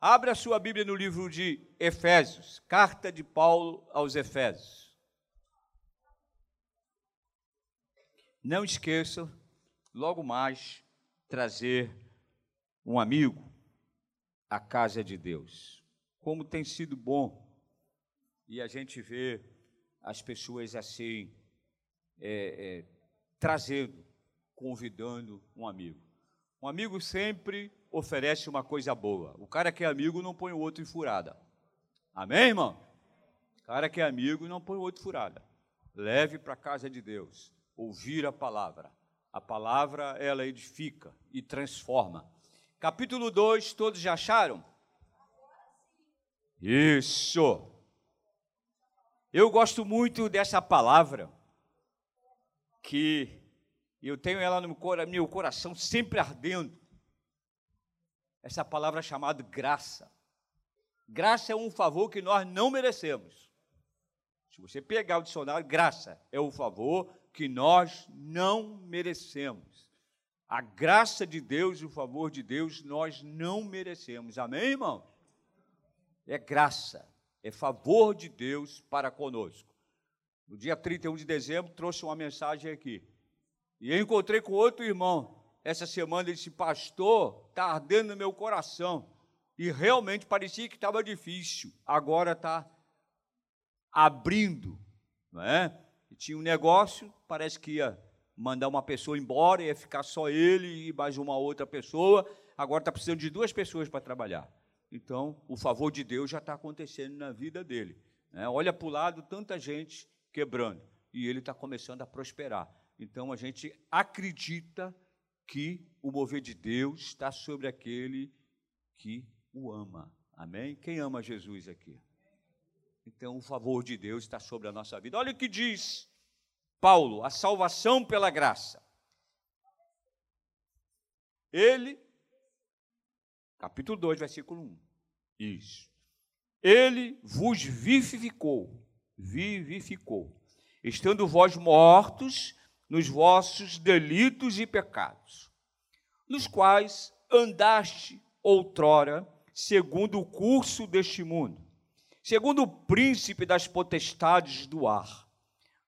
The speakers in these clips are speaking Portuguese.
Abra sua Bíblia no livro de Efésios, carta de Paulo aos Efésios. Não esqueça, logo mais, trazer um amigo à casa de Deus. Como tem sido bom e a gente vê as pessoas assim, é, é, trazendo, convidando um amigo. Um amigo sempre oferece uma coisa boa. O cara que é amigo não põe o outro em furada. Amém, irmão? O cara que é amigo não põe o outro em furada. Leve para a casa de Deus. Ouvir a palavra. A palavra, ela edifica e transforma. Capítulo 2, todos já acharam? Isso. Eu gosto muito dessa palavra, que eu tenho ela no meu coração sempre ardendo essa palavra chamada graça. Graça é um favor que nós não merecemos. Se você pegar o dicionário, graça é o favor que nós não merecemos. A graça de Deus o favor de Deus nós não merecemos. Amém, irmão? É graça, é favor de Deus para conosco. No dia 31 de dezembro, trouxe uma mensagem aqui. E eu encontrei com outro irmão essa semana, ele disse, pastor, está ardendo no meu coração. E realmente parecia que estava difícil. Agora está abrindo. Não é? E tinha um negócio, parece que ia mandar uma pessoa embora, ia ficar só ele e mais uma outra pessoa. Agora está precisando de duas pessoas para trabalhar. Então, o favor de Deus já está acontecendo na vida dele. Né? Olha para o lado, tanta gente quebrando. E ele está começando a prosperar. Então, a gente acredita que o mover de Deus está sobre aquele que o ama. Amém? Quem ama Jesus aqui? Então, o favor de Deus está sobre a nossa vida. Olha o que diz Paulo: a salvação pela graça. Ele, capítulo 2, versículo 1. Isso. Ele vos vivificou, vivificou, estando vós mortos nos vossos delitos e pecados, nos quais andaste outrora, segundo o curso deste mundo, segundo o príncipe das potestades do ar,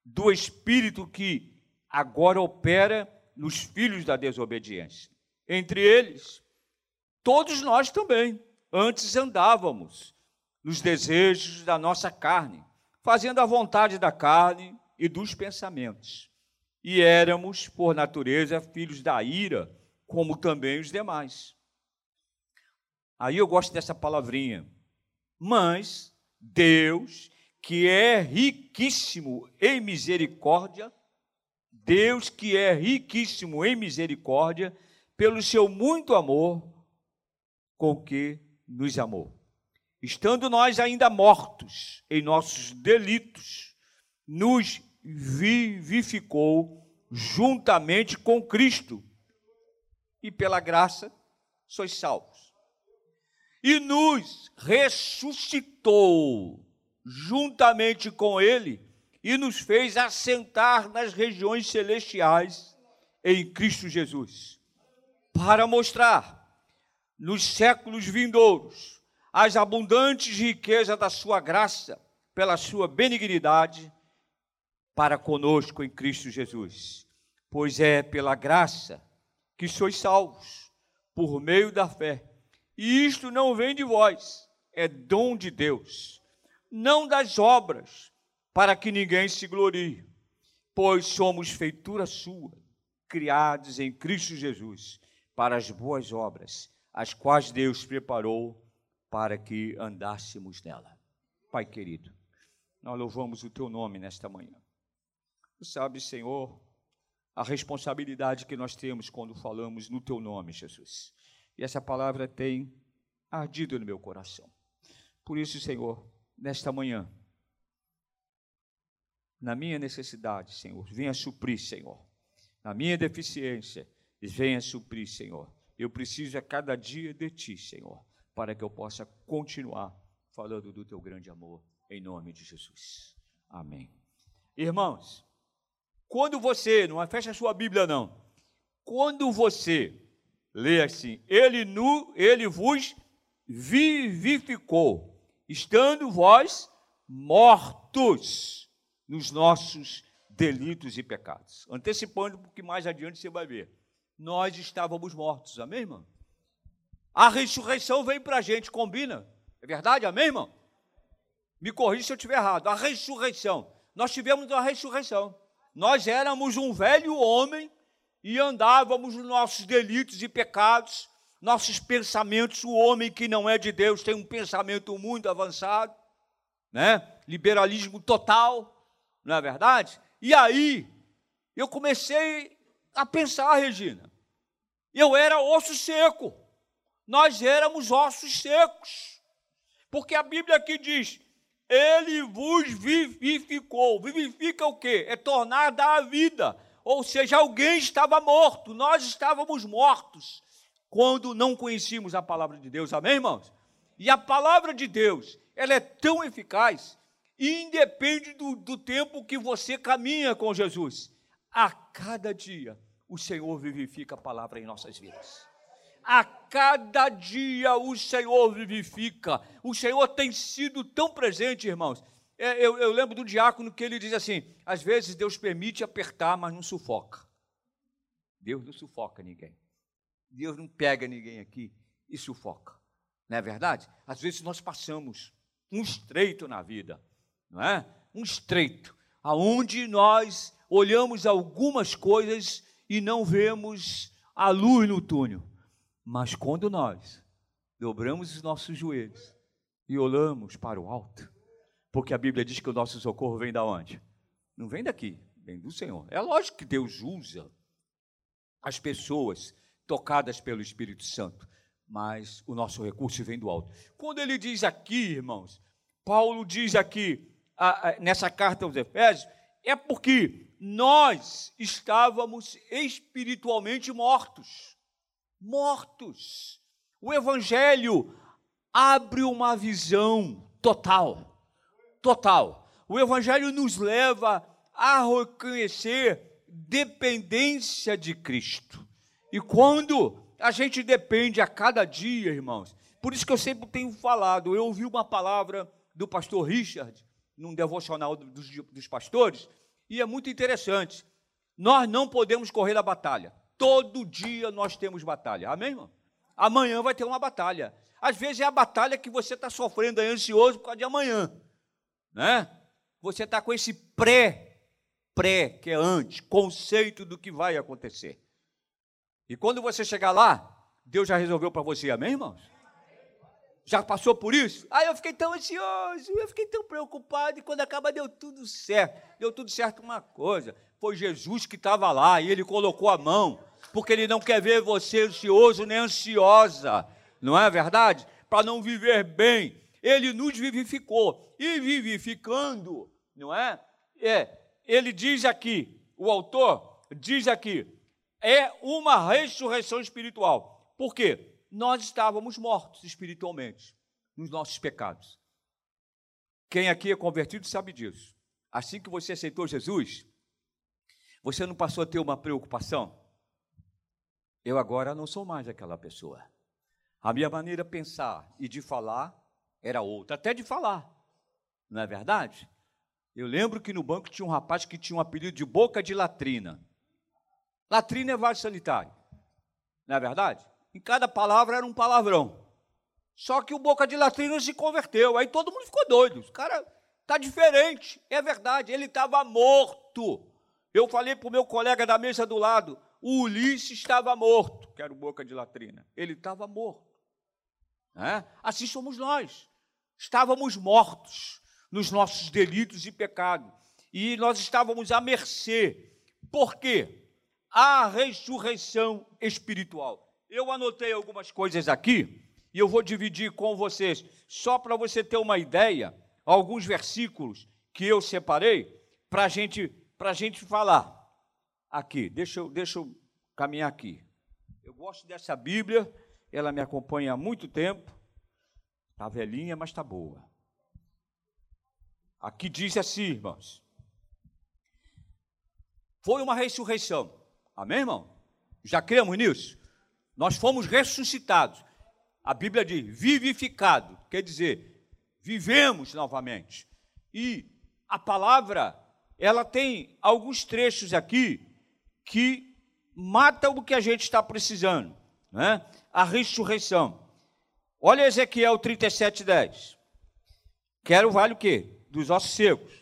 do espírito que agora opera nos filhos da desobediência. Entre eles, todos nós também, antes andávamos nos desejos da nossa carne, fazendo a vontade da carne e dos pensamentos e éramos, por natureza, filhos da ira, como também os demais. Aí eu gosto dessa palavrinha. Mas Deus, que é riquíssimo em misericórdia, Deus que é riquíssimo em misericórdia, pelo seu muito amor com que nos amou. Estando nós ainda mortos em nossos delitos, nos vivificou juntamente com Cristo, e pela graça sois salvos. E nos ressuscitou juntamente com Ele e nos fez assentar nas regiões celestiais em Cristo Jesus, para mostrar nos séculos vindouros as abundantes riquezas da Sua graça, pela Sua benignidade para conosco em Cristo Jesus. Pois é pela graça que sois salvos, por meio da fé. E isto não vem de vós, é dom de Deus, não das obras, para que ninguém se glorie, pois somos feitura sua, criados em Cristo Jesus, para as boas obras, as quais Deus preparou para que andássemos nela. Pai querido, nós louvamos o teu nome nesta manhã. Tu sabes, Senhor, a responsabilidade que nós temos quando falamos no Teu nome, Jesus. E essa palavra tem ardido no meu coração. Por isso, Senhor, nesta manhã, na minha necessidade, Senhor, venha suprir, Senhor. Na minha deficiência, venha suprir, Senhor. Eu preciso a cada dia de Ti, Senhor, para que eu possa continuar falando do Teu grande amor, em nome de Jesus. Amém. Irmãos, quando você, não fecha a sua Bíblia não. Quando você lê assim, ele nu, ele vos vivificou, estando vós mortos nos nossos delitos e pecados. Antecipando, porque mais adiante você vai ver. Nós estávamos mortos, amém, irmão? A ressurreição vem para a gente, combina. É verdade, amém, irmão? Me corrija se eu estiver errado. A ressurreição. Nós tivemos uma ressurreição. Nós éramos um velho homem e andávamos nos nossos delitos e pecados, nossos pensamentos. O homem que não é de Deus tem um pensamento muito avançado, né? Liberalismo total, não é verdade? E aí eu comecei a pensar, Regina. Eu era osso seco. Nós éramos ossos secos. Porque a Bíblia aqui diz: Ele vos vivificou. Vivifica o quê? É tornar da vida ou seja, alguém estava morto, nós estávamos mortos quando não conhecíamos a palavra de Deus, amém, irmãos? E a palavra de Deus, ela é tão eficaz independe do, do tempo que você caminha com Jesus. A cada dia, o Senhor vivifica a palavra em nossas vidas. A cada dia o Senhor vivifica. O Senhor tem sido tão presente, irmãos, é, eu, eu lembro do diácono que ele diz assim: às vezes Deus permite apertar, mas não sufoca. Deus não sufoca ninguém. Deus não pega ninguém aqui e sufoca. Não é verdade? Às vezes nós passamos um estreito na vida, não é? Um estreito, aonde nós olhamos algumas coisas e não vemos a luz no túnel. Mas quando nós dobramos os nossos joelhos e olhamos para o alto, porque a Bíblia diz que o nosso socorro vem da onde? Não vem daqui, vem do Senhor. É lógico que Deus usa as pessoas tocadas pelo Espírito Santo, mas o nosso recurso vem do alto. Quando ele diz aqui, irmãos, Paulo diz aqui, nessa carta aos Efésios, é porque nós estávamos espiritualmente mortos. Mortos. O Evangelho abre uma visão total total. O Evangelho nos leva a reconhecer dependência de Cristo. E quando a gente depende a cada dia, irmãos, por isso que eu sempre tenho falado, eu ouvi uma palavra do pastor Richard, num devocional dos, dos pastores, e é muito interessante. Nós não podemos correr a batalha. Todo dia nós temos batalha. Amém, irmão? Amanhã vai ter uma batalha. Às vezes é a batalha que você está sofrendo aí, ansioso por causa de amanhã né? Você está com esse pré, pré, que é antes, conceito do que vai acontecer. E quando você chegar lá, Deus já resolveu para você, amém, irmãos? Já passou por isso? Ah, eu fiquei tão ansioso, eu fiquei tão preocupado, e quando acaba deu tudo certo. Deu tudo certo uma coisa, foi Jesus que estava lá, e ele colocou a mão, porque ele não quer ver você ansioso nem ansiosa, não é verdade? Para não viver bem, ele nos vivificou. E vivificando, não é? É, ele diz aqui, o autor diz aqui, é uma ressurreição espiritual. Por quê? Nós estávamos mortos espiritualmente nos nossos pecados. Quem aqui é convertido sabe disso. Assim que você aceitou Jesus, você não passou a ter uma preocupação? Eu agora não sou mais aquela pessoa. A minha maneira de pensar e de falar era outra, até de falar, não é verdade? Eu lembro que no banco tinha um rapaz que tinha um apelido de boca de latrina. Latrina é vaso sanitário, não é verdade? Em cada palavra era um palavrão. Só que o boca de latrina se converteu, aí todo mundo ficou doido. O cara tá diferente, é verdade, ele estava morto. Eu falei para o meu colega da mesa do lado, o Ulisses estava morto, que era o boca de latrina. Ele estava morto. É? Assim somos nós estávamos mortos nos nossos delitos e pecados, e nós estávamos à mercê. Por quê? A ressurreição espiritual. Eu anotei algumas coisas aqui e eu vou dividir com vocês, só para você ter uma ideia, alguns versículos que eu separei para gente, a gente falar. Aqui, deixa eu, deixa eu caminhar aqui. Eu gosto dessa Bíblia, ela me acompanha há muito tempo. Está velhinha, mas está boa. Aqui diz assim, irmãos. Foi uma ressurreição. Amém, irmão? Já cremos nisso? Nós fomos ressuscitados. A Bíblia diz vivificado, quer dizer, vivemos novamente. E a palavra, ela tem alguns trechos aqui que matam o que a gente está precisando, né? A ressurreição. Olha Ezequiel 37, 10. Quero vale o quê? Dos ossos secos.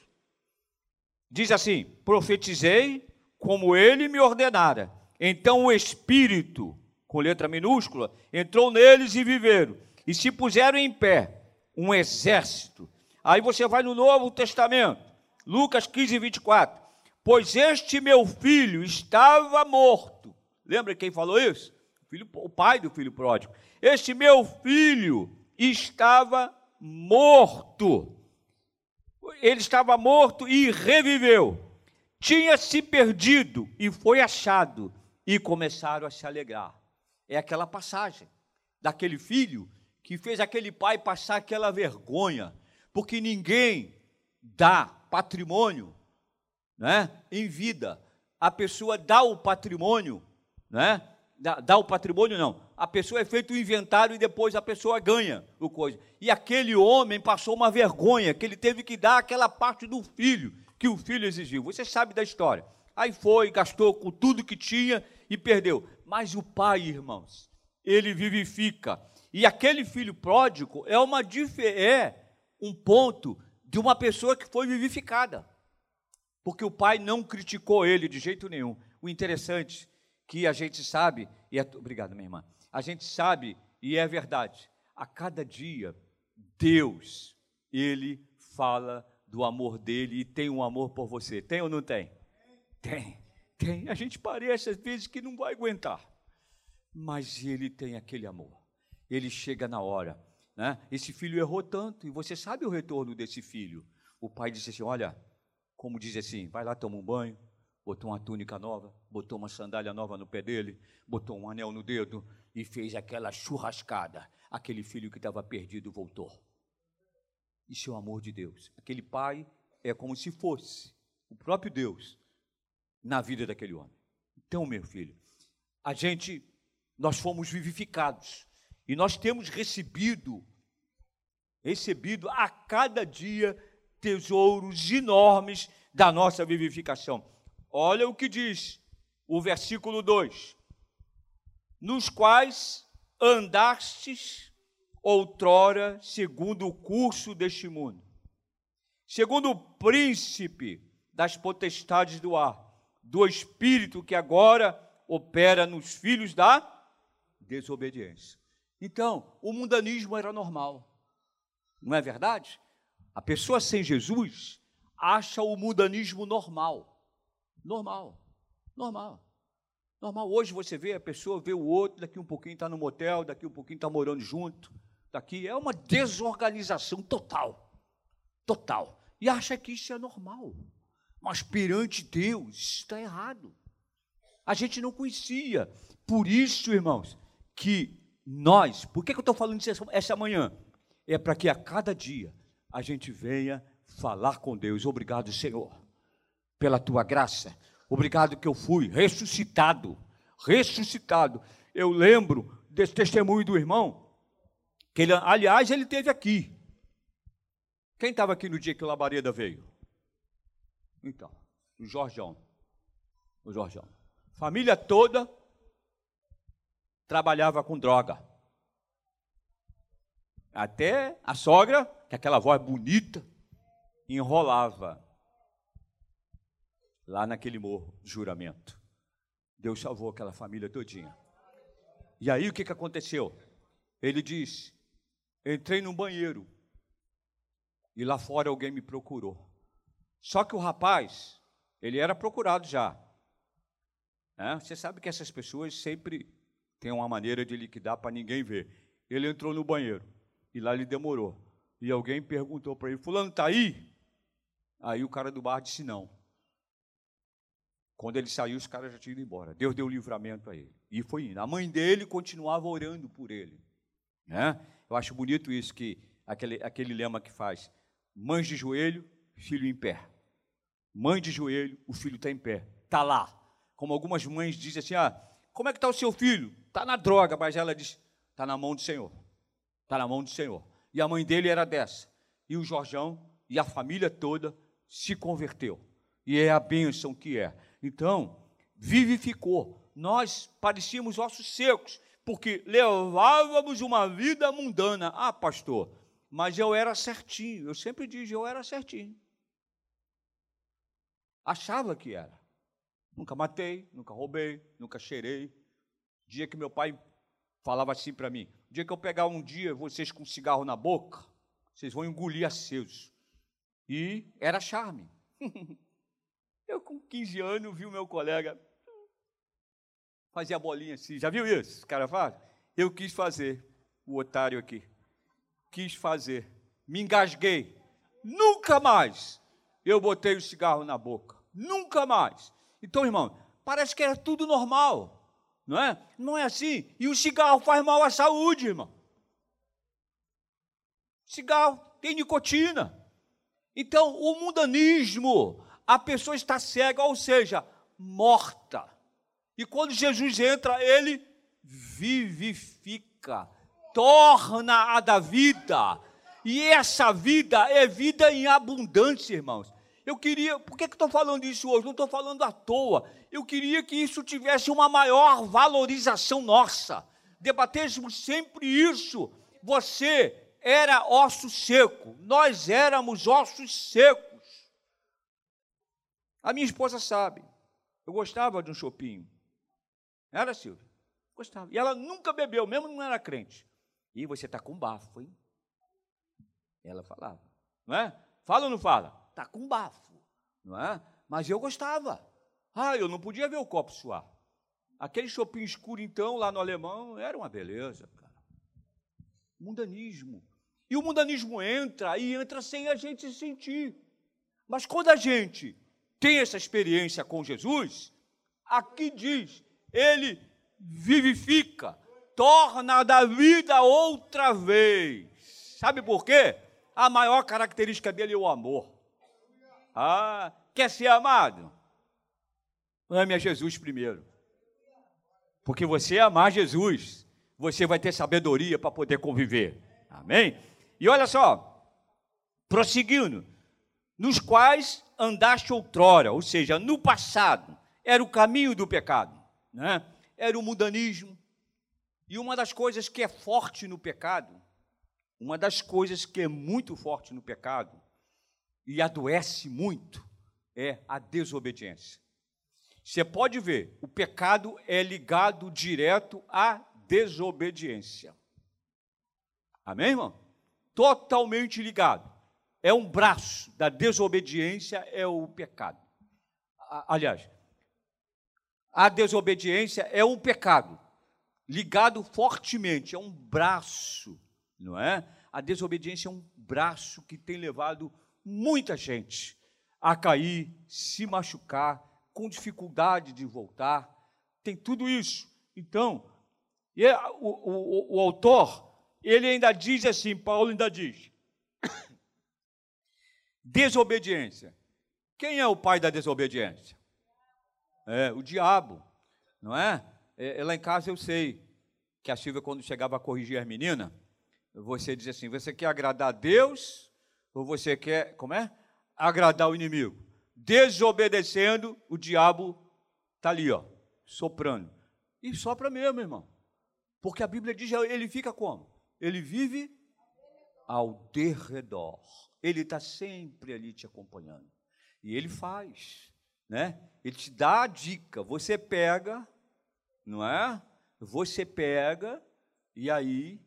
Diz assim: profetizei como ele me ordenara. Então o Espírito, com letra minúscula, entrou neles e viveram. E se puseram em pé um exército. Aí você vai no Novo Testamento, Lucas 15, 24. Pois este meu filho estava morto. Lembra quem falou isso? O, filho, o pai do filho pródigo. Este meu filho estava morto. Ele estava morto e reviveu. Tinha se perdido e foi achado. E começaram a se alegrar. É aquela passagem daquele filho que fez aquele pai passar aquela vergonha, porque ninguém dá patrimônio né, em vida. A pessoa dá o patrimônio, né, dá, dá o patrimônio não, a pessoa é feito o inventário e depois a pessoa ganha o coisa. E aquele homem passou uma vergonha, que ele teve que dar aquela parte do filho, que o filho exigiu. Você sabe da história. Aí foi, gastou com tudo que tinha e perdeu. Mas o pai, irmãos, ele vivifica. E aquele filho pródigo é uma é um ponto de uma pessoa que foi vivificada. Porque o pai não criticou ele de jeito nenhum. O interessante que a gente sabe, e é, obrigado, minha irmã a gente sabe, e é verdade, a cada dia, Deus, Ele fala do amor dele e tem um amor por você. Tem ou não tem? Tem, tem. A gente parece às vezes que não vai aguentar, mas Ele tem aquele amor. Ele chega na hora. Né? Esse filho errou tanto, e você sabe o retorno desse filho. O pai disse assim: Olha, como diz assim, vai lá, toma um banho, botou uma túnica nova, botou uma sandália nova no pé dele, botou um anel no dedo e fez aquela churrascada. Aquele filho que estava perdido voltou. Isso é o amor de Deus. Aquele pai é como se fosse o próprio Deus na vida daquele homem. Então, meu filho, a gente, nós fomos vivificados e nós temos recebido, recebido a cada dia tesouros enormes da nossa vivificação. Olha o que diz o versículo 2: Nos quais andastes outrora segundo o curso deste mundo, segundo o príncipe das potestades do ar, do espírito que agora opera nos filhos da desobediência. Então, o mundanismo era normal, não é verdade? A pessoa sem Jesus acha o mundanismo normal. Normal. Normal. Normal. Hoje você vê a pessoa, vê o outro, daqui um pouquinho está no motel, daqui um pouquinho está morando junto. Daqui é uma desorganização total. Total. E acha que isso é normal. Mas perante Deus, está errado. A gente não conhecia. Por isso, irmãos, que nós, por que, que eu estou falando isso essa manhã? É para que a cada dia a gente venha falar com Deus. Obrigado, Senhor pela tua graça. Obrigado que eu fui ressuscitado. Ressuscitado. Eu lembro desse testemunho do irmão, que ele, aliás, ele teve aqui. Quem estava aqui no dia que o Labareda veio? Então, o Jorjão. O Jorjão. Família toda trabalhava com droga. Até a sogra, que aquela voz bonita, enrolava lá naquele morro juramento. Deus salvou aquela família todinha. E aí o que, que aconteceu? Ele diz: entrei num banheiro e lá fora alguém me procurou. Só que o rapaz, ele era procurado já. É, você sabe que essas pessoas sempre têm uma maneira de liquidar para ninguém ver. Ele entrou no banheiro e lá ele demorou. E alguém perguntou para ele: Fulano está aí? Aí o cara do bar disse: Não. Quando ele saiu, os caras já tinham ido embora. Deus deu livramento a ele. E foi indo. A mãe dele continuava orando por ele. Né? Eu acho bonito isso, que aquele, aquele lema que faz: mãe de joelho, filho em pé. Mãe de joelho, o filho está em pé. Está lá. Como algumas mães dizem assim: ah, como é que está o seu filho? Está na droga, mas ela diz: está na mão do Senhor. Está na mão do Senhor. E a mãe dele era dessa. E o Jorjão e a família toda se converteu. E é a bênção que é. Então, vivificou. Nós parecíamos ossos secos, porque levávamos uma vida mundana. Ah, pastor, mas eu era certinho. Eu sempre digo, eu era certinho. Achava que era. Nunca matei, nunca roubei, nunca cheirei. Dia que meu pai falava assim para mim: dia que eu pegar um dia vocês com cigarro na boca, vocês vão engolir acesos. E era charme. eu, com 15 anos, vi o meu colega fazer a bolinha assim. Já viu isso? O cara faz? Eu quis fazer, o otário aqui. Quis fazer. Me engasguei. Nunca mais eu botei o cigarro na boca. Nunca mais. Então, irmão, parece que era tudo normal. Não é? Não é assim. E o cigarro faz mal à saúde, irmão. Cigarro tem nicotina. Então, o mundanismo, a pessoa está cega, ou seja, morta. E quando Jesus entra, ele vivifica, torna-a da vida. E essa vida é vida em abundância, irmãos. Eu queria, por que, que estou falando isso hoje? Não estou falando à toa. Eu queria que isso tivesse uma maior valorização nossa. Debatêssemos sempre isso. Você era osso seco, nós éramos ossos secos. A minha esposa sabe, eu gostava de um chopinho. Era, Silvia? Gostava. E ela nunca bebeu, mesmo não era crente. E você está com bafo, hein? Ela falava, não é? Fala ou não fala? Está com bafo, não é? Mas eu gostava. Ah, eu não podia ver o copo suar. Aquele chopinho escuro, então, lá no alemão, era uma beleza, cara. Mundanismo. E o mundanismo entra e entra sem a gente sentir. Mas quando a gente tem essa experiência com Jesus, aqui diz, ele vivifica, torna da vida outra vez. Sabe por quê? A maior característica dele é o amor. Ah, quer ser amado? Ame a Jesus primeiro. Porque você amar Jesus, você vai ter sabedoria para poder conviver. Amém? E olha só, prosseguindo, nos quais andaste outrora, ou seja, no passado, era o caminho do pecado né? era o mudanismo. E uma das coisas que é forte no pecado, uma das coisas que é muito forte no pecado e adoece muito, é a desobediência. Você pode ver, o pecado é ligado direto à desobediência. Amém, irmão? Totalmente ligado. É um braço da desobediência, é o pecado. Aliás, a desobediência é um pecado, ligado fortemente, é um braço, não é? A desobediência é um braço que tem levado muita gente a cair, se machucar, com dificuldade de voltar, tem tudo isso. Então, é, o, o, o autor, ele ainda diz assim, Paulo ainda diz, desobediência. Quem é o pai da desobediência? É, o diabo, não é? é? Lá em casa eu sei que a Silvia, quando chegava a corrigir as meninas, você dizia assim: você quer agradar a Deus ou você quer, como é? Agradar o inimigo. Desobedecendo, o diabo está ali, ó, soprando. E sopra mesmo, irmão. Porque a Bíblia diz, ele fica como? Ele vive ao derredor. Ele está sempre ali te acompanhando. E ele faz né? Ele te dá a dica, você pega, não é? Você pega e aí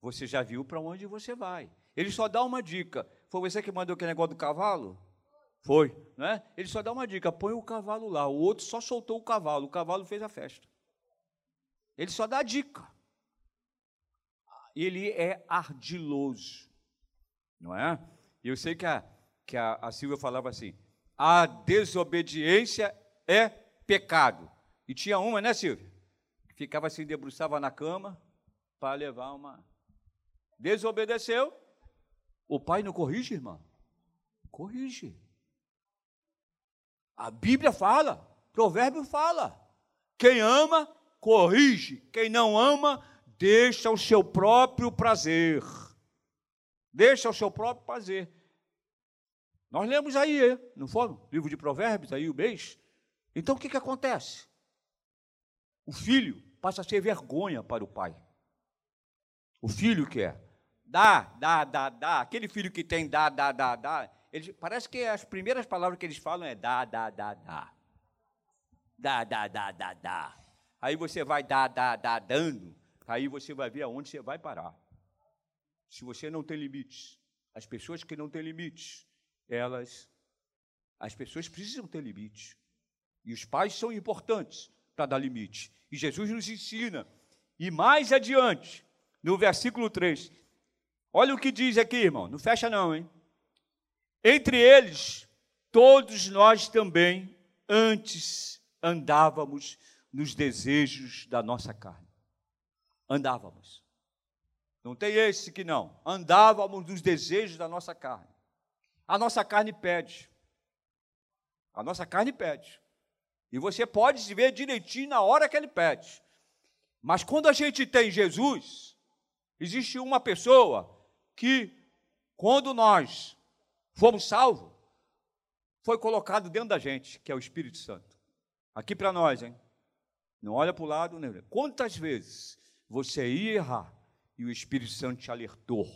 você já viu para onde você vai. Ele só dá uma dica. Foi você que mandou aquele negócio do cavalo? Foi, né? Ele só dá uma dica, põe o cavalo lá. O outro só soltou o cavalo, o cavalo fez a festa. Ele só dá a dica. Ele é ardiloso, não é? E eu sei que a, que a, a Silvia falava assim: a desobediência é pecado. E tinha uma, né, Silvia? Que ficava assim, debruçava na cama para levar uma. Desobedeceu. O pai não corrige, irmão? Corrige. A Bíblia fala, provérbio fala. Quem ama, corrige. Quem não ama, deixa o seu próprio prazer. Deixa o seu próprio prazer. Nós lemos aí, não foi? Livro de Provérbios, aí o mês. Então o que, que acontece? O filho passa a ser vergonha para o pai. O filho quer. Dá, dá, dá, dá. Aquele filho que tem dá, dá, dá, dá. Ele, parece que as primeiras palavras que eles falam é dá, dá, dá, dá. Dá, dá, dá, dá, dá. Aí você vai dar, dar, dar, dando. Aí você vai ver aonde você vai parar. Se você não tem limites. As pessoas que não têm limites, elas. As pessoas precisam ter limites. E os pais são importantes para dar limite. E Jesus nos ensina. E mais adiante, no versículo 3, olha o que diz aqui, irmão. Não fecha, não, hein? Entre eles, todos nós também, antes andávamos nos desejos da nossa carne. Andávamos. Não tem esse que não. Andávamos nos desejos da nossa carne. A nossa carne pede. A nossa carne pede. E você pode se ver direitinho na hora que ele pede. Mas quando a gente tem Jesus, existe uma pessoa que, quando nós fomos salvos, foi colocado dentro da gente, que é o Espírito Santo. Aqui para nós, hein? Não olha para o lado, né? Quantas vezes você ia errar e o Espírito Santo te alertou,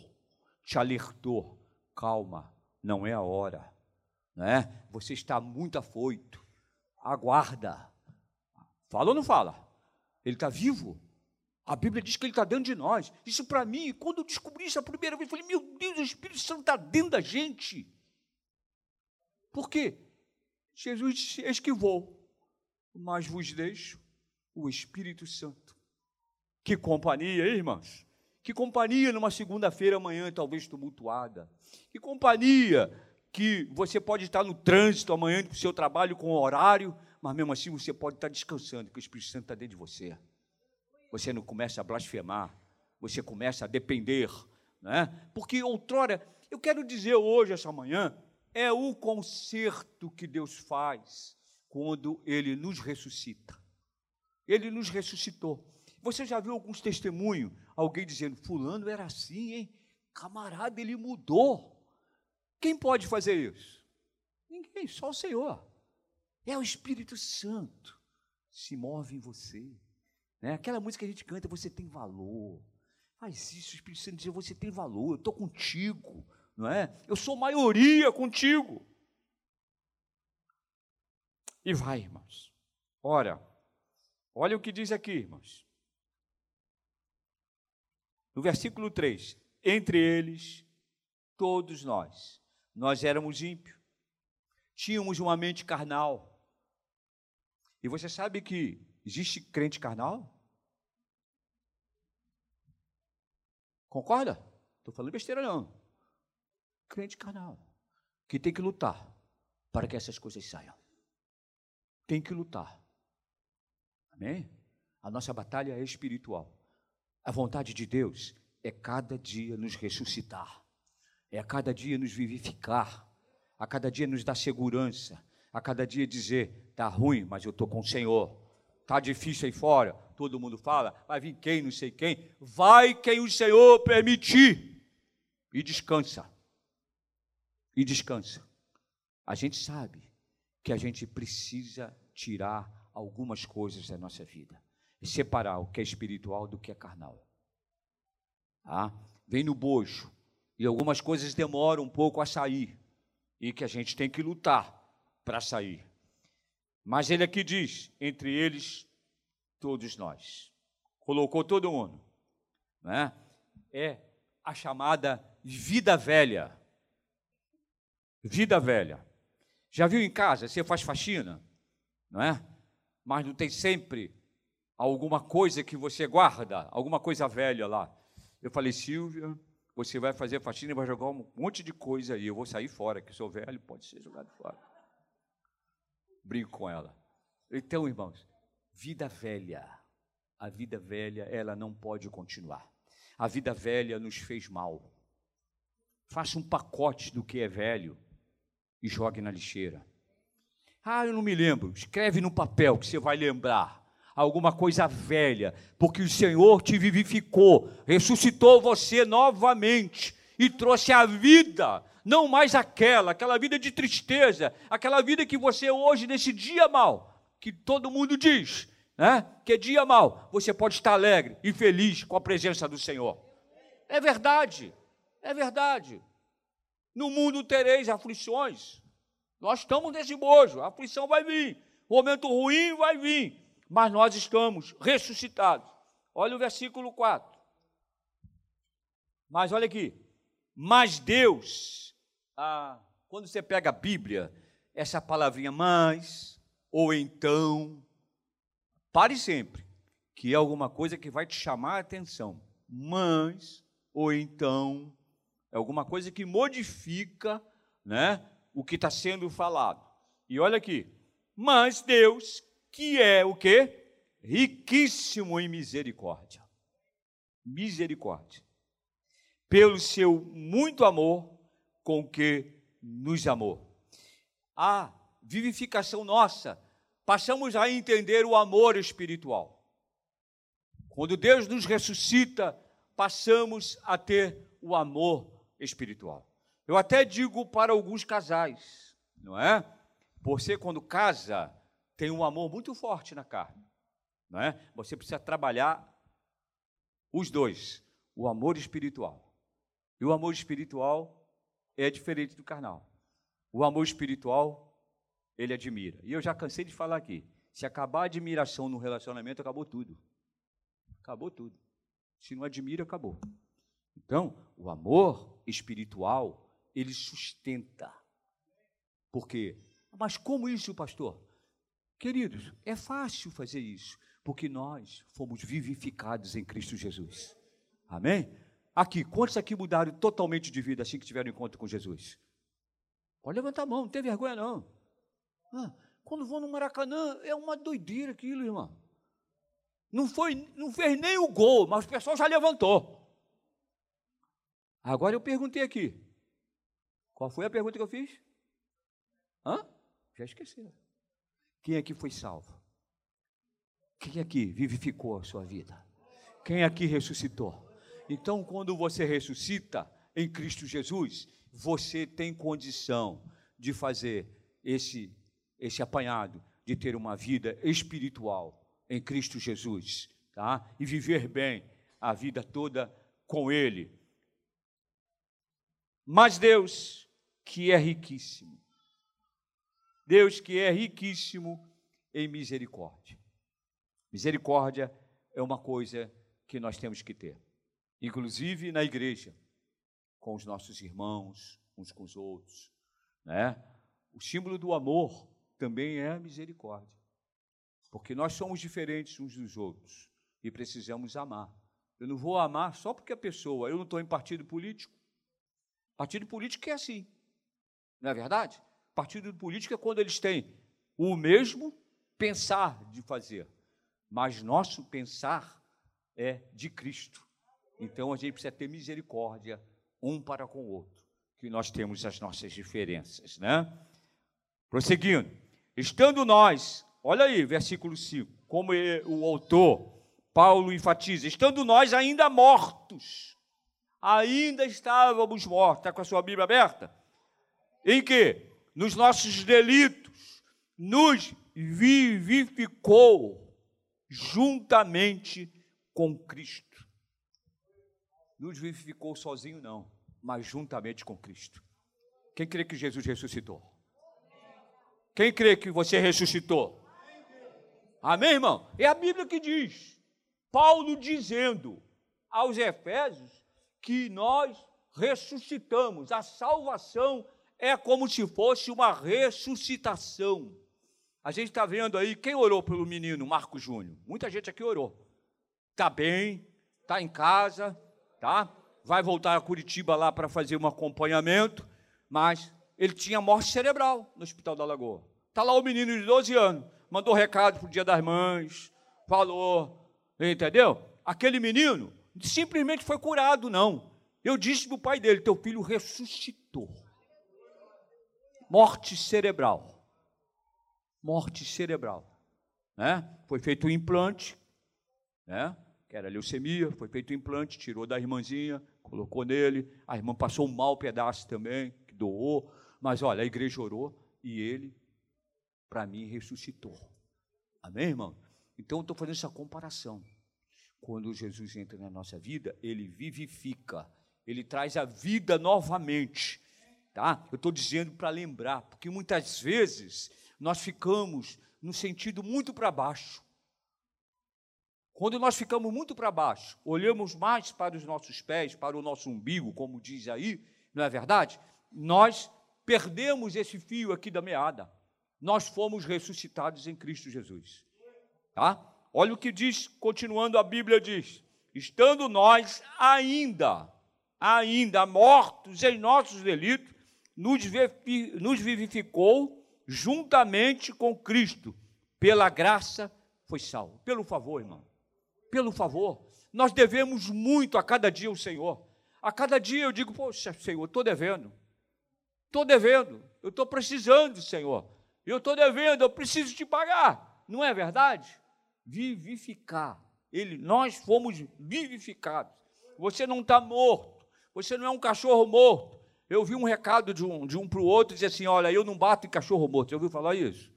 te alertou, calma, não é a hora, né? Você está muito afoito, aguarda. Fala ou não fala? Ele está vivo. A Bíblia diz que ele está dentro de nós. Isso para mim, quando eu descobri isso a primeira vez, eu falei: Meu Deus, o Espírito Santo está dentro da gente. Por quê? Jesus disse: Eis que vou, mas vos deixo o Espírito Santo. Que companhia, hein, irmãos? Que companhia numa segunda-feira amanhã, talvez tumultuada. Que companhia que você pode estar no trânsito amanhã para o seu trabalho com horário, mas mesmo assim você pode estar descansando, que o Espírito Santo está dentro de você. Você não começa a blasfemar, você começa a depender, né? Porque outrora, eu quero dizer hoje, essa manhã, é o conserto que Deus faz quando Ele nos ressuscita. Ele nos ressuscitou. Você já viu alguns testemunhos? Alguém dizendo, fulano era assim, hein? Camarada, ele mudou. Quem pode fazer isso? Ninguém, só o Senhor. É o Espírito Santo se move em você. Né? Aquela música que a gente canta, você tem valor. Faz isso, o Espírito Santo diz, você tem valor, eu estou contigo. Não é? Eu sou maioria contigo. E vai, irmãos. Ora, olha o que diz aqui, irmãos. No versículo 3: Entre eles, todos nós nós éramos ímpios, tínhamos uma mente carnal. E você sabe que existe crente carnal? Concorda? Estou falando besteira não. Crente carnal. Que tem que lutar para que essas coisas saiam. Tem que lutar. Amém? A nossa batalha é espiritual. A vontade de Deus é cada dia nos ressuscitar é a cada dia nos vivificar, a cada dia nos dar segurança, a cada dia dizer: está ruim, mas eu estou com o Senhor. Está difícil aí fora, todo mundo fala, vai vir quem, não sei quem. Vai quem o Senhor permitir. E descansa. E descansa. A gente sabe que a gente precisa tirar algumas coisas da nossa vida e separar o que é espiritual do que é carnal. Ah, vem no bojo, e algumas coisas demoram um pouco a sair e que a gente tem que lutar para sair. Mas ele aqui diz: entre eles, todos nós. Colocou todo mundo. Né? É a chamada vida velha. Vida velha. Já viu em casa? Você faz faxina, não é? Mas não tem sempre alguma coisa que você guarda, alguma coisa velha lá. Eu falei, Silvia, você vai fazer faxina e vai jogar um monte de coisa aí. Eu vou sair fora, que sou velho, pode ser jogado fora. Brinco com ela. Então, irmãos, vida velha. A vida velha, ela não pode continuar. A vida velha nos fez mal. Faça um pacote do que é velho e jogue na lixeira. Ah, eu não me lembro. Escreve no papel que você vai lembrar. alguma coisa velha, porque o Senhor te vivificou, ressuscitou você novamente e trouxe a vida, não mais aquela, aquela vida de tristeza, aquela vida que você hoje, nesse dia mal, que todo mundo diz, né? Que é dia mal, você pode estar alegre e feliz com a presença do Senhor. É verdade, é verdade. No mundo tereis aflições. Nós estamos nesse bojo, a aflição vai vir, o momento ruim vai vir, mas nós estamos ressuscitados. Olha o versículo 4. Mas olha aqui. Mas Deus, ah, quando você pega a Bíblia, essa palavrinha mais ou então, pare sempre, que é alguma coisa que vai te chamar a atenção. Mas ou então é alguma coisa que modifica, né, o que está sendo falado. E olha aqui, mas Deus, que é o quê? Riquíssimo em misericórdia. Misericórdia. Pelo seu muito amor com que nos amou. A vivificação nossa, passamos a entender o amor espiritual. Quando Deus nos ressuscita, passamos a ter o amor espiritual. Eu até digo para alguns casais, não é? Você, quando casa, tem um amor muito forte na carne, não é? Você precisa trabalhar os dois, o amor espiritual. E o amor espiritual é diferente do carnal. O amor espiritual, ele admira. E eu já cansei de falar aqui: se acabar a admiração no relacionamento, acabou tudo. Acabou tudo. Se não admira, acabou. Então, o amor espiritual ele sustenta. Por quê? Mas como isso, pastor? Queridos, é fácil fazer isso, porque nós fomos vivificados em Cristo Jesus. Amém? Aqui, quantos aqui mudaram totalmente de vida assim que tiveram encontro com Jesus? Pode levantar a mão, não tem vergonha não. Ah, quando vou no Maracanã, é uma doideira aquilo, irmão. Não, foi, não fez nem o gol, mas o pessoal já levantou. Agora eu perguntei aqui: qual foi a pergunta que eu fiz? Hã? Já esqueceu. Quem aqui foi salvo? Quem aqui vivificou a sua vida? Quem aqui ressuscitou? Então, quando você ressuscita em Cristo Jesus, você tem condição de fazer esse esse apanhado, de ter uma vida espiritual em Cristo Jesus, tá? E viver bem a vida toda com ele. Mas Deus que é riquíssimo. Deus que é riquíssimo em misericórdia. Misericórdia é uma coisa que nós temos que ter, inclusive na igreja, com os nossos irmãos, uns com os outros, né? O símbolo do amor também é a misericórdia, porque nós somos diferentes uns dos outros e precisamos amar. Eu não vou amar só porque a pessoa, eu não estou em partido político. Partido político é assim. Não é verdade? Partido político é quando eles têm o mesmo pensar de fazer, mas nosso pensar é de Cristo. Então a gente precisa ter misericórdia um para com o outro, que nós temos as nossas diferenças, né? Prosseguindo, estando nós, olha aí, versículo 5, como o autor Paulo enfatiza, estando nós ainda mortos, ainda estávamos mortos, está com a sua Bíblia aberta? em que nos nossos delitos nos vivificou juntamente com Cristo. Nos vivificou sozinho, não, mas juntamente com Cristo. Quem crê que Jesus ressuscitou? Quem crê que você ressuscitou? Amém, irmão? É a Bíblia que diz. Paulo dizendo aos Efésios que nós ressuscitamos. A salvação é como se fosse uma ressuscitação. A gente está vendo aí, quem orou pelo menino Marco Júnior? Muita gente aqui orou. Está bem, está em casa, tá? Vai voltar a Curitiba lá para fazer um acompanhamento, mas ele tinha morte cerebral no Hospital da Lagoa. Está lá o menino de 12 anos, mandou recado para o Dia das Mães, falou, entendeu? Aquele menino simplesmente foi curado, não. Eu disse para o pai dele: teu filho ressuscitou morte cerebral. Morte cerebral. né? Foi feito um implante, né? Que era leucemia, foi feito um implante, tirou da irmãzinha, colocou nele. A irmã passou um mau pedaço também, que doou. Mas olha, a igreja orou e ele, para mim, ressuscitou. Amém, irmão? Então estou fazendo essa comparação. Quando Jesus entra na nossa vida, ele vivifica, ele traz a vida novamente. Tá? Eu estou dizendo para lembrar, porque muitas vezes nós ficamos no sentido muito para baixo. Quando nós ficamos muito para baixo, olhamos mais para os nossos pés, para o nosso umbigo, como diz aí, não é verdade? Nós perdemos esse fio aqui da meada. Nós fomos ressuscitados em Cristo Jesus. Tá? Olha o que diz, continuando a Bíblia diz: estando nós ainda, ainda mortos em nossos delitos, nos vivificou juntamente com Cristo. Pela graça foi salvo. Pelo favor, irmão pelo favor. Nós devemos muito a cada dia ao Senhor. A cada dia eu digo, poxa, Senhor, estou devendo. Estou devendo. Eu estou precisando, Senhor. Eu estou devendo, eu preciso te pagar. Não é verdade? Vivificar. Ele, nós fomos vivificados. Você não está morto. Você não é um cachorro morto. Eu vi um recado de um, de um para o outro, dizer assim: olha, eu não bato em cachorro morto. Você ouviu falar isso?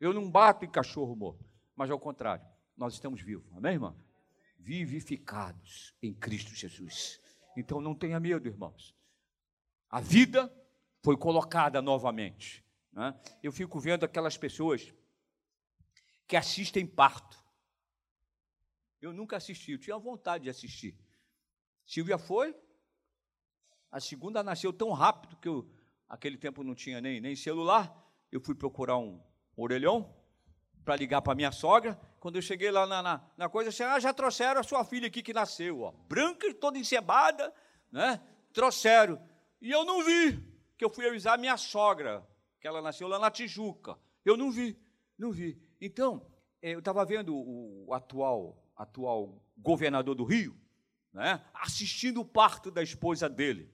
Eu não bato em cachorro morto. Mas ao contrário, nós estamos vivos. Amém, irmão? Vivificados em Cristo Jesus. Então não tenha medo, irmãos. A vida foi colocada novamente. Né? Eu fico vendo aquelas pessoas que assistem parto. Eu nunca assisti, eu tinha vontade de assistir. Silvia foi, a segunda nasceu tão rápido que eu, aquele tempo não tinha nem, nem celular. Eu fui procurar um orelhão para ligar para minha sogra. Quando eu cheguei lá na, na, na coisa, assim, ah, já trouxeram a sua filha aqui que nasceu, ó, branca e toda encebada, né? Trouxeram. E eu não vi, que eu fui avisar a minha sogra, que ela nasceu lá na Tijuca. Eu não vi, não vi. Então, eh, eu estava vendo o atual, atual governador do Rio, né? assistindo o parto da esposa dele.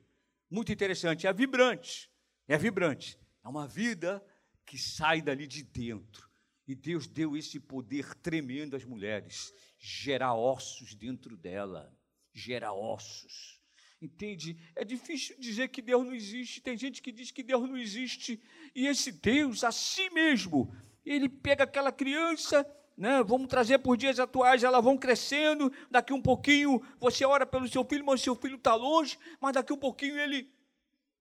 Muito interessante, é vibrante, é vibrante. É uma vida que sai dali de dentro. E Deus deu esse poder tremendo às mulheres, gerar ossos dentro dela, gerar ossos. Entende? É difícil dizer que Deus não existe. Tem gente que diz que Deus não existe. E esse Deus, a si mesmo, ele pega aquela criança, né? Vamos trazer por dias atuais, elas vão crescendo. Daqui um pouquinho você ora pelo seu filho, mas seu filho está longe. Mas daqui um pouquinho ele,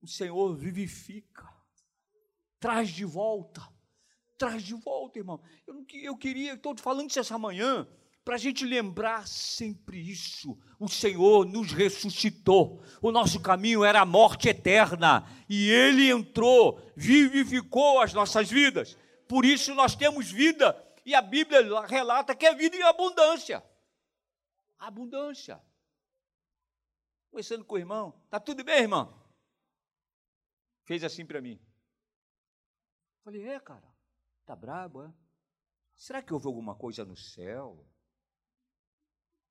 o Senhor vivifica, traz de volta traz de volta, irmão. Eu, eu queria, estou falando isso essa manhã, para a gente lembrar sempre isso. O Senhor nos ressuscitou. O nosso caminho era a morte eterna. E Ele entrou, vivificou as nossas vidas. Por isso nós temos vida. E a Bíblia relata que é vida em abundância. Abundância. Conversando com o irmão. Está tudo bem, irmão? Fez assim para mim. Falei, é, cara. Está brabo, é? Será que houve alguma coisa no céu?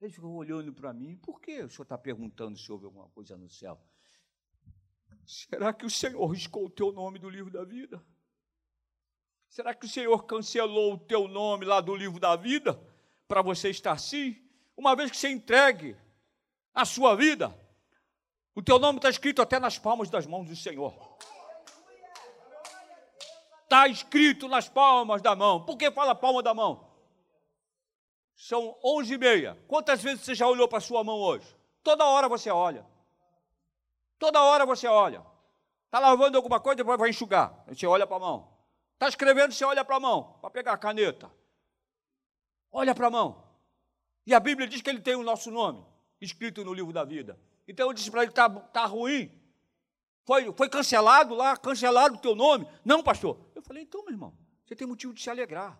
Ele ficou olhando para mim. Por que o senhor está perguntando se houve alguma coisa no céu? Será que o Senhor riscou o teu nome do livro da vida? Será que o Senhor cancelou o teu nome lá do livro da vida para você estar assim? Uma vez que você entregue a sua vida, o teu nome está escrito até nas palmas das mãos do Senhor. Está escrito nas palmas da mão. Por que fala palma da mão? São onze e meia. Quantas vezes você já olhou para a sua mão hoje? Toda hora você olha. Toda hora você olha. Está lavando alguma coisa, depois vai enxugar. Você olha para a mão. Está escrevendo, você olha para a mão, para pegar a caneta. Olha para a mão. E a Bíblia diz que ele tem o nosso nome, escrito no livro da vida. Então eu disse para ele: está tá ruim, foi, foi cancelado lá, cancelado o teu nome. Não, pastor. Eu falei, então, meu irmão, você tem motivo de se alegrar.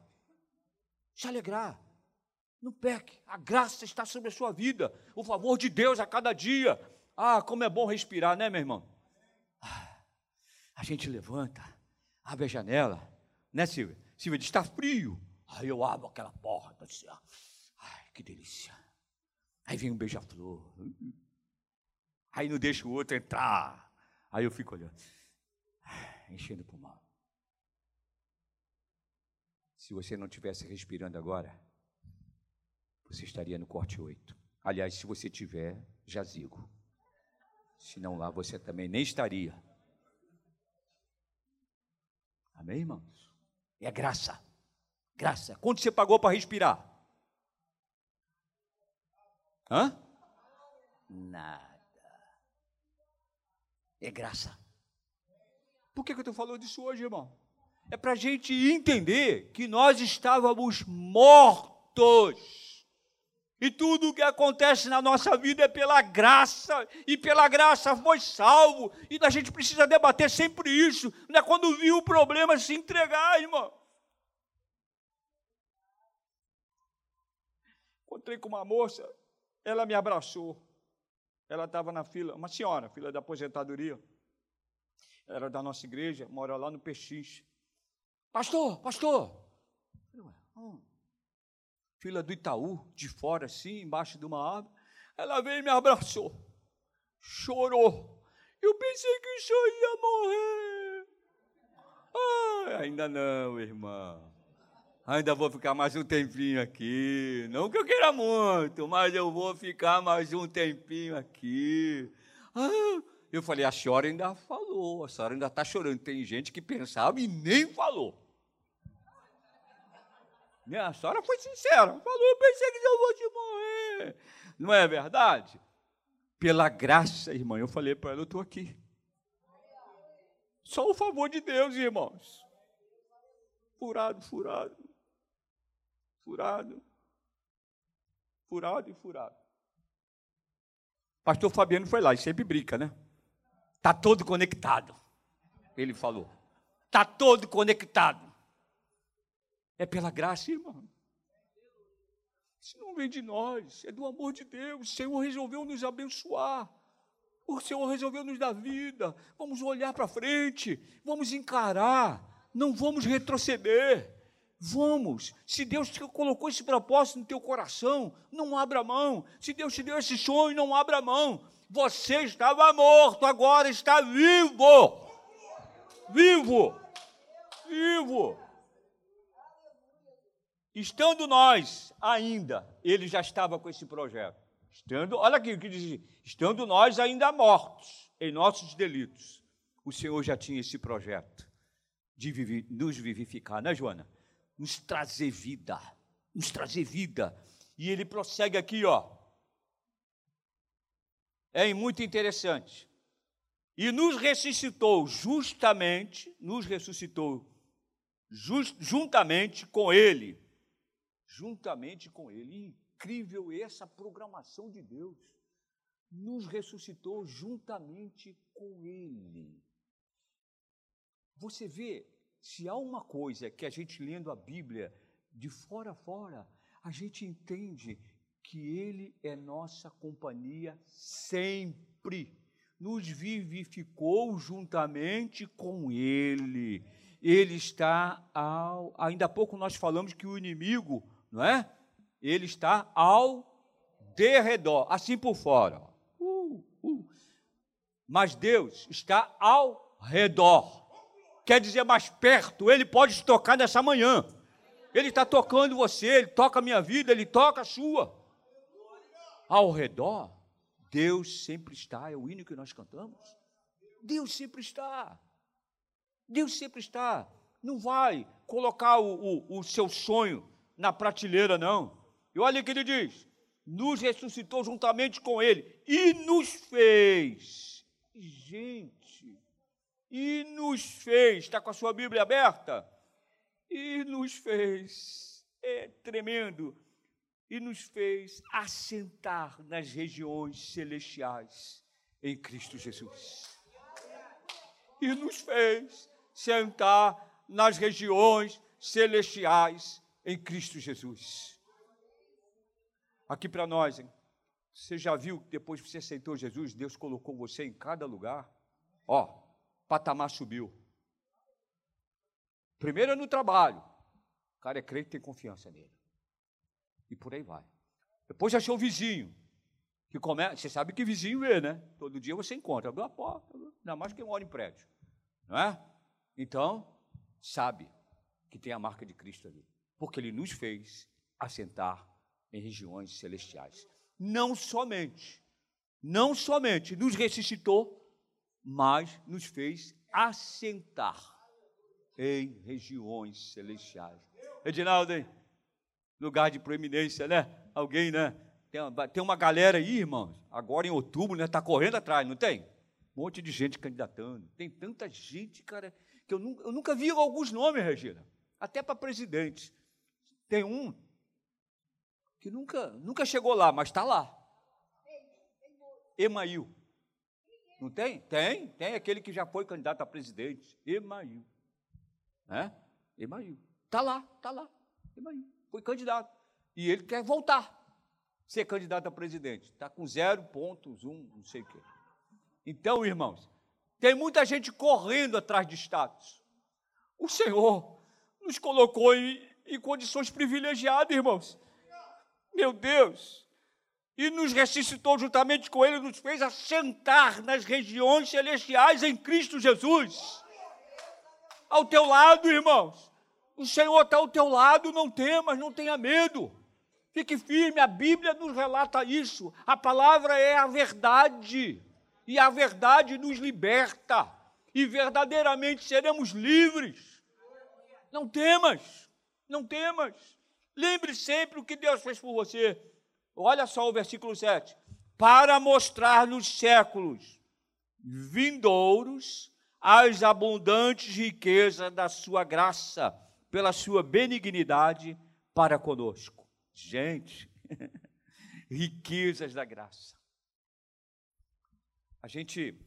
Se alegrar. Não peque. A graça está sobre a sua vida. O favor de Deus a cada dia. Ah, como é bom respirar, né, meu irmão? Ah, a gente levanta, abre a janela, né, Silvia? Silvia diz, está frio. Aí eu abro aquela porta, assim, ó. Ai, que delícia. Aí vem um beija-flor. Aí não deixa o outro entrar. Aí eu fico olhando, enchendo o pulmão. Se você não tivesse respirando agora, você estaria no corte 8. Aliás, se você tiver, jazigo. Se não lá, você também nem estaria. Amém, irmãos? É graça. Graça. Quanto você pagou para respirar? Hã? Nada. É graça. Por que, que eu estou falando disso hoje, irmão? É para a gente entender que nós estávamos mortos. E tudo o que acontece na nossa vida é pela graça, e pela graça foi salvo. E a gente precisa debater sempre isso, não é quando viu o problema se entregar, irmão. Encontrei com uma moça, ela me abraçou. Ela estava na fila, uma senhora, fila da aposentadoria. Ela era da nossa igreja, mora lá no Peixinche. Pastor, pastor. Hum. Fila do Itaú, de fora assim, embaixo de uma árvore. Ela veio e me abraçou. Chorou. Eu pensei que o senhor ia morrer. Ai, ainda não, irmão. Ainda vou ficar mais um tempinho aqui. Não que eu queira muito, mas eu vou ficar mais um tempinho aqui. Ah, eu falei, a senhora ainda falou, a senhora ainda está chorando. Tem gente que pensava e nem falou. Minha senhora foi sincera, falou, eu pensei que eu te morrer. Não é verdade? Pela graça, irmã, eu falei para ela, eu estou aqui. Só o favor de Deus, irmãos. Furado, furado furado, furado e furado. Pastor Fabiano foi lá e sempre brinca, né? Tá todo conectado. Ele falou. Tá todo conectado. É pela graça, irmão. Isso não vem de nós, é do amor de Deus. O Senhor resolveu nos abençoar. O Senhor resolveu nos dar vida. Vamos olhar para frente, vamos encarar, não vamos retroceder. Vamos. Se Deus te colocou esse propósito no teu coração, não abra mão. Se Deus te deu esse sonho, não abra mão. Você estava morto, agora está vivo. Vivo. Vivo. Estando nós ainda, ele já estava com esse projeto. Estando, olha aqui o que diz, estando nós ainda mortos em nossos delitos, o Senhor já tinha esse projeto de vivi, nos vivificar, né, Joana? nos trazer vida, nos trazer vida. E ele prossegue aqui, ó. É muito interessante. E nos ressuscitou justamente, nos ressuscitou just, juntamente com ele. Juntamente com ele. Incrível essa programação de Deus. Nos ressuscitou juntamente com ele. Você vê se há uma coisa que a gente lendo a Bíblia de fora a fora, a gente entende que Ele é nossa companhia sempre. Nos vivificou juntamente com Ele. Ele está ao. Ainda há pouco nós falamos que o inimigo, não é? Ele está ao derredor, assim por fora. Uh, uh. Mas Deus está ao redor quer dizer mais perto, Ele pode te tocar nessa manhã. Ele está tocando você, Ele toca a minha vida, Ele toca a sua. Ao redor, Deus sempre está, é o hino que nós cantamos. Deus sempre está. Deus sempre está. Não vai colocar o, o, o seu sonho na prateleira, não. E olha o que ele diz: nos ressuscitou juntamente com ele e nos fez. Gente, e nos fez, está com a sua Bíblia aberta? E nos fez, é tremendo, e nos fez assentar nas regiões celestiais em Cristo Jesus. E nos fez sentar nas regiões celestiais em Cristo Jesus. Aqui para nós, hein? você já viu que depois que você aceitou Jesus, Deus colocou você em cada lugar? Ó, patamar subiu. Primeiro é no trabalho. O cara é crente tem confiança nele. E por aí vai. Depois achou o vizinho. Que começa, você sabe que vizinho é, né? Todo dia você encontra. Abriu a porta, ainda mais que mora em prédio. Não é? Então, sabe que tem a marca de Cristo ali. porque ele nos fez assentar em regiões celestiais. Não somente, não somente nos ressuscitou, mas nos fez assentar em regiões celestiais. Edinaldo, hein? Lugar de proeminência, né? Alguém, né? Tem uma, tem uma galera aí, irmãos, agora em outubro, né? Está correndo atrás, não tem? Um monte de gente candidatando. Tem tanta gente, cara, que eu nunca, eu nunca vi alguns nomes, Regina. Até para presidente. Tem um que nunca, nunca chegou lá, mas está lá. Email. Não tem? Tem, tem aquele que já foi candidato a presidente. Email. Né? Email. Está lá, está lá. Email. Foi candidato. E ele quer voltar ser candidato a presidente. Está com 0,1, não sei o quê. Então, irmãos, tem muita gente correndo atrás de status. O Senhor nos colocou em, em condições privilegiadas, irmãos. Meu Deus! E nos ressuscitou juntamente com Ele, nos fez assentar nas regiões celestiais em Cristo Jesus. Ao teu lado, irmãos. O Senhor está ao teu lado, não temas, não tenha medo. Fique firme, a Bíblia nos relata isso. A palavra é a verdade e a verdade nos liberta, e verdadeiramente seremos livres. Não temas, não temas. Lembre sempre o que Deus fez por você. Olha só o versículo 7. Para mostrar nos séculos vindouros as abundantes riquezas da sua graça, pela sua benignidade para conosco. Gente, riquezas da graça. A gente,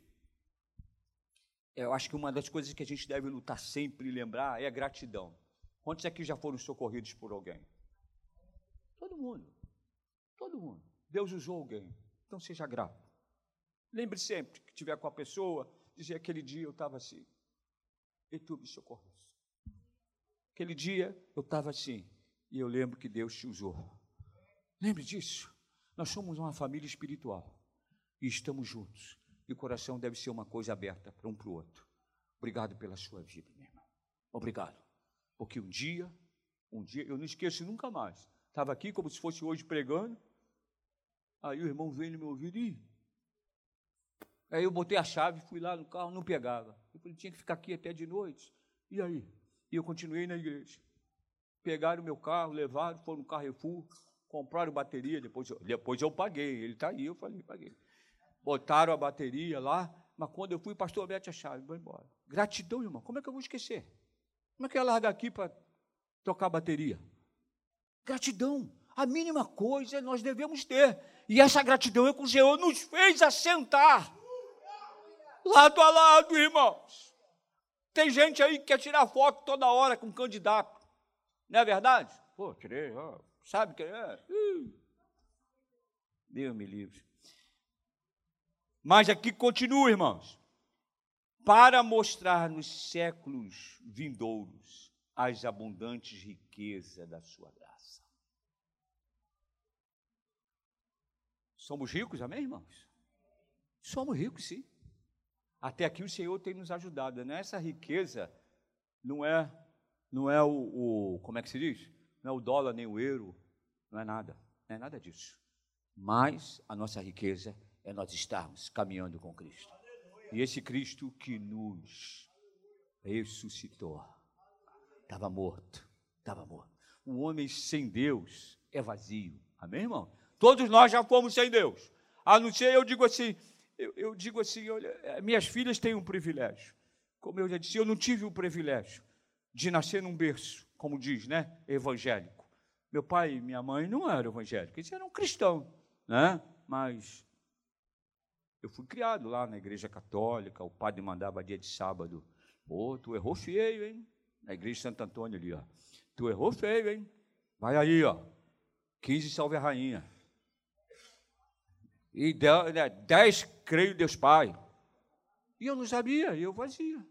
eu acho que uma das coisas que a gente deve lutar sempre e lembrar é a gratidão. Quantos aqui já foram socorridos por alguém? Todo mundo. Todo mundo. Deus usou alguém. Então seja grato. Lembre sempre que tiver com a pessoa, dizer aquele dia eu estava assim. E tu me socorreste. Aquele dia eu estava assim. E eu lembro que Deus te usou. Lembre disso. Nós somos uma família espiritual. E estamos juntos. E o coração deve ser uma coisa aberta para um para o outro. Obrigado pela sua vida, irmão. Obrigado. Porque um dia, um dia, eu não esqueço nunca mais. Estava aqui como se fosse hoje pregando. Aí o irmão veio no meu ouvido e. Aí eu botei a chave, fui lá no carro, não pegava. Eu falei, tinha que ficar aqui até de noite. E aí? E eu continuei na igreja. Pegaram o meu carro, levaram, foram no Carrefour, compraram bateria, depois, depois eu paguei. Ele está aí, eu falei, paguei botaram a bateria lá, mas quando eu fui, pastor, mete a chave, vou embora. Gratidão, irmão, como é que eu vou esquecer? Como é que eu largar aqui para tocar a bateria? Gratidão, a mínima coisa nós devemos ter. E essa gratidão é que o Senhor nos fez assentar lado a lado, irmãos. Tem gente aí que quer tirar foto toda hora com um candidato. Não é verdade? Pô, tirei, ó, sabe que é? Deus me livre. Mas aqui continua, irmãos. Para mostrar nos séculos vindouros as abundantes riquezas da sua graça. Somos ricos, amém, irmãos? Somos ricos, sim. Até aqui o Senhor tem nos ajudado. Né? Essa riqueza não é, não é o, o, como é que se diz? Não é o dólar nem o euro, não é nada, não é nada disso. Mas a nossa riqueza é nós estarmos caminhando com Cristo. E esse Cristo que nos ressuscitou, estava morto, estava morto. O homem sem Deus é vazio. Amém, irmão? Todos nós já fomos sem Deus. A não ser, eu digo assim, eu, eu digo assim, olha, eh, minhas filhas têm um privilégio. Como eu já disse, eu não tive o privilégio de nascer num berço, como diz, né, evangélico. Meu pai e minha mãe não eram evangélicos, eles eram cristãos, né? Mas eu fui criado lá na igreja católica, o padre mandava dia de sábado. Pô, tu errou feio, hein? Na igreja de Santo Antônio ali, ó. Tu errou feio, hein? Vai aí, ó. 15 salve a rainha. E 10, né, creio Deus Pai. E eu não sabia, eu fazia.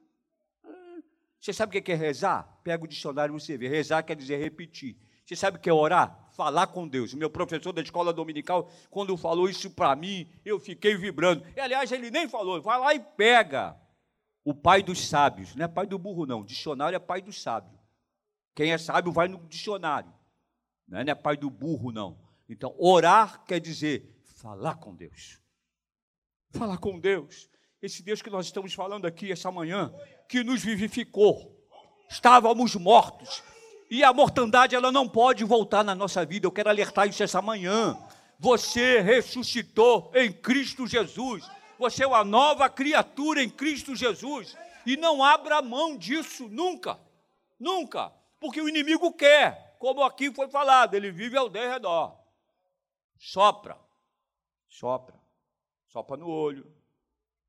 Você sabe o que é rezar? Pega o dicionário e você vê. Rezar quer dizer repetir. Você sabe o que é orar? Falar com Deus. O meu professor da escola dominical, quando falou isso para mim, eu fiquei vibrando. E, aliás, ele nem falou, vai lá e pega o pai dos sábios. Não é pai do burro, não. Dicionário é pai do sábio. Quem é sábio vai no dicionário. Não é, não é pai do burro, não. Então, orar quer dizer falar com Deus. Falar com Deus. Esse Deus que nós estamos falando aqui essa manhã, que nos vivificou. Estávamos mortos. E a mortandade, ela não pode voltar na nossa vida. Eu quero alertar isso essa manhã. Você ressuscitou em Cristo Jesus. Você é uma nova criatura em Cristo Jesus. E não abra mão disso nunca. Nunca. Porque o inimigo quer, como aqui foi falado, ele vive ao redor. Sopra. Sopra. Sopra no olho.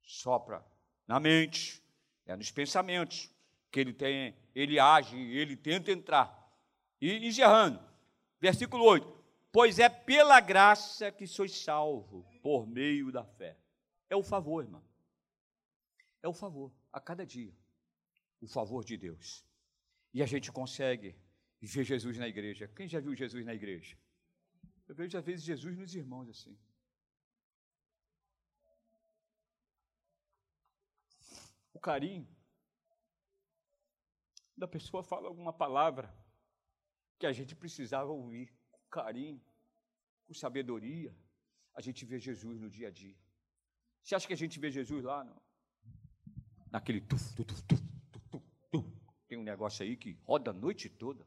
Sopra na mente. É nos pensamentos que ele tem, ele age, ele tenta entrar. E encerrando, versículo 8: Pois é pela graça que sois salvo, por meio da fé. É o favor, irmão. É o favor, a cada dia. O favor de Deus. E a gente consegue ver Jesus na igreja. Quem já viu Jesus na igreja? Eu vejo às vezes Jesus nos irmãos assim. Carinho da pessoa fala alguma palavra que a gente precisava ouvir com carinho, com sabedoria. A gente vê Jesus no dia a dia. Você acha que a gente vê Jesus lá? Não? Naquele tuf, tuf, tuf, tuf, tuf, Tem um negócio aí que roda a noite toda.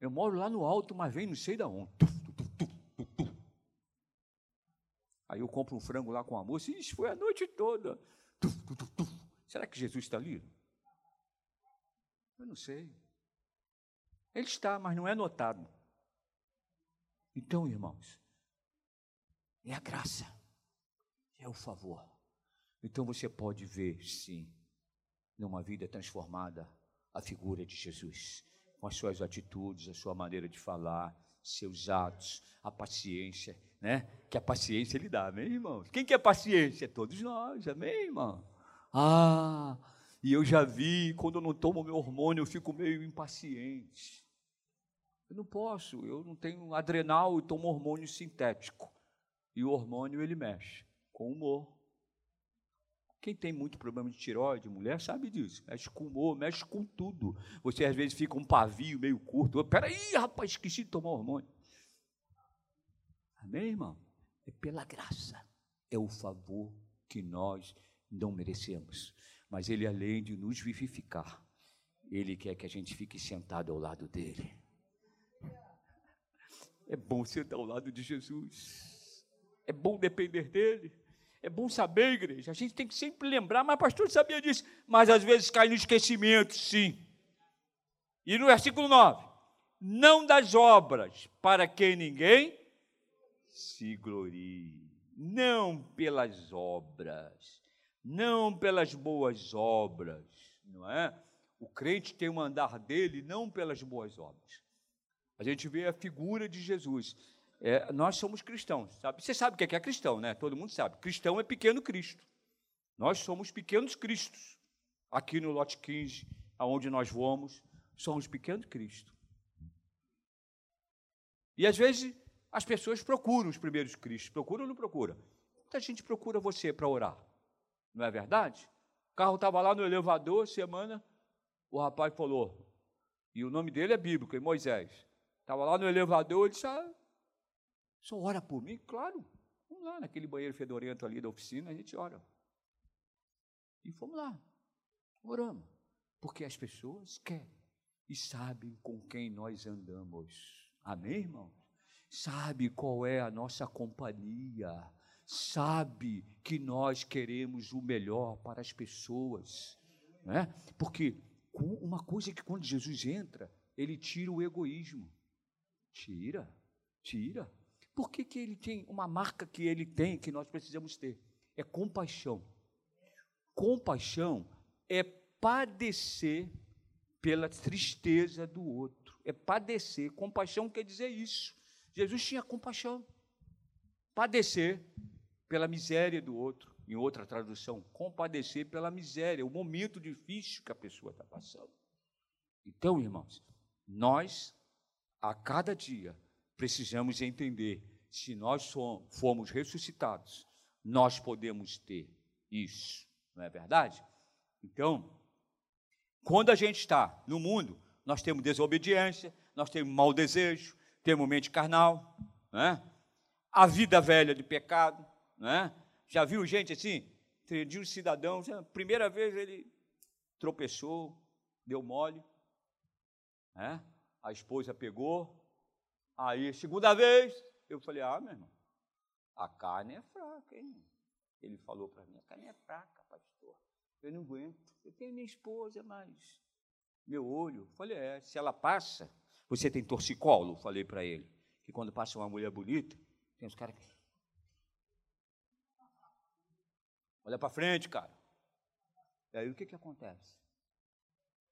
Eu moro lá no alto, mas vem não sei da onde. Tuf, tuf, tuf, tuf. Aí eu compro um frango lá com a moça. Isso foi a noite toda. Tuf, tuf, tuf. Será que Jesus está ali? Eu não sei. Ele está, mas não é notado. Então, irmãos, é a graça, é o favor. Então você pode ver, sim, numa vida transformada, a figura de Jesus, com as suas atitudes, a sua maneira de falar, seus atos, a paciência, né? Que a paciência ele dá, amém, irmãos? Quem quer paciência? Todos nós, amém, irmão? Ah, e eu já vi, quando eu não tomo meu hormônio, eu fico meio impaciente. Eu não posso, eu não tenho adrenal e tomo hormônio sintético. E o hormônio ele mexe com o humor. Quem tem muito problema de tiroide, mulher, sabe disso. Mexe com humor, mexe com tudo. Você às vezes fica um pavio meio curto. Peraí, rapaz, esqueci de tomar hormônio. Amém, irmão? É pela graça. É o favor que nós não merecemos mas Ele, além de nos vivificar, Ele quer que a gente fique sentado ao lado dele. É bom sentar ao lado de Jesus. É bom depender dele. É bom saber, igreja. A gente tem que sempre lembrar, mas pastor sabia disso. Mas às vezes cai no esquecimento, sim. E no versículo 9: Não das obras, para que ninguém se glorie. Não pelas obras não pelas boas obras, não é? O crente tem um andar dele não pelas boas obras. A gente vê a figura de Jesus. É, nós somos cristãos, sabe? Você sabe o que é, que é cristão, né? Todo mundo sabe. Cristão é pequeno Cristo. Nós somos pequenos Cristos. Aqui no lote 15, aonde nós vamos, somos pequenos Cristo. E às vezes as pessoas procuram os primeiros Cristos. Procura ou não procura? Muita gente procura você para orar. Não é verdade? O carro estava lá no elevador, semana, o rapaz falou, e o nome dele é bíblico, é Moisés. Estava lá no elevador, ele disse, ah, só ora por mim? Claro. Vamos lá, naquele banheiro fedorento ali da oficina, a gente ora. E fomos lá, oramos. Porque as pessoas querem e sabem com quem nós andamos. Amém, irmãos? Sabe qual é a nossa companhia sabe que nós queremos o melhor para as pessoas, né? Porque uma coisa é que quando Jesus entra, ele tira o egoísmo, tira, tira. Por que, que ele tem uma marca que ele tem que nós precisamos ter? É compaixão. Compaixão é padecer pela tristeza do outro. É padecer. Compaixão quer dizer isso. Jesus tinha compaixão. Padecer pela miséria do outro. Em outra tradução, compadecer pela miséria, o momento difícil que a pessoa está passando. Então, irmãos, nós, a cada dia, precisamos entender: se nós formos ressuscitados, nós podemos ter isso, não é verdade? Então, quando a gente está no mundo, Nós temos desobediência, nós temos mau desejo, temos mente carnal, né? a vida velha de pecado. Né? Já viu gente assim? De um cidadão, primeira vez ele tropeçou, deu mole, né? a esposa pegou, aí segunda vez, eu falei, ah, meu irmão, a carne é fraca, hein? Ele falou para mim, a carne é fraca, pastor, eu não aguento, eu tenho minha esposa, mas meu olho, falei, é, se ela passa, você tem torcicolo, falei para ele, que quando passa uma mulher bonita, tem uns caras que... Olha para frente, cara. E aí o que, que acontece?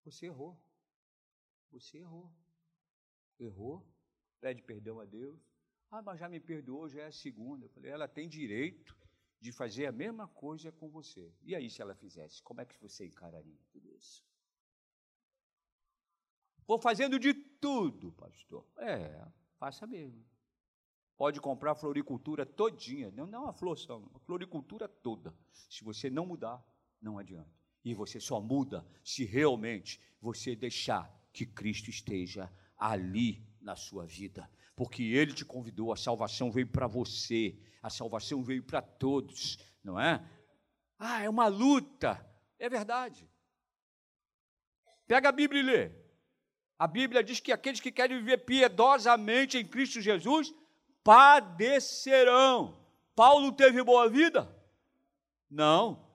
Você errou. Você errou. Errou. Pede perdão a Deus. Ah, mas já me perdoou, já é a segunda. Eu falei, ela tem direito de fazer a mesma coisa com você. E aí, se ela fizesse, como é que você encararia tudo isso? Vou fazendo de tudo, pastor. É, faça mesmo. Pode comprar floricultura todinha, não, não a flor só, a floricultura toda. Se você não mudar, não adianta. E você só muda se realmente você deixar que Cristo esteja ali na sua vida. Porque Ele te convidou, a salvação veio para você, a salvação veio para todos, não é? Ah, é uma luta. É verdade. Pega a Bíblia e lê. A Bíblia diz que aqueles que querem viver piedosamente em Cristo Jesus padecerão. Paulo teve boa vida? Não.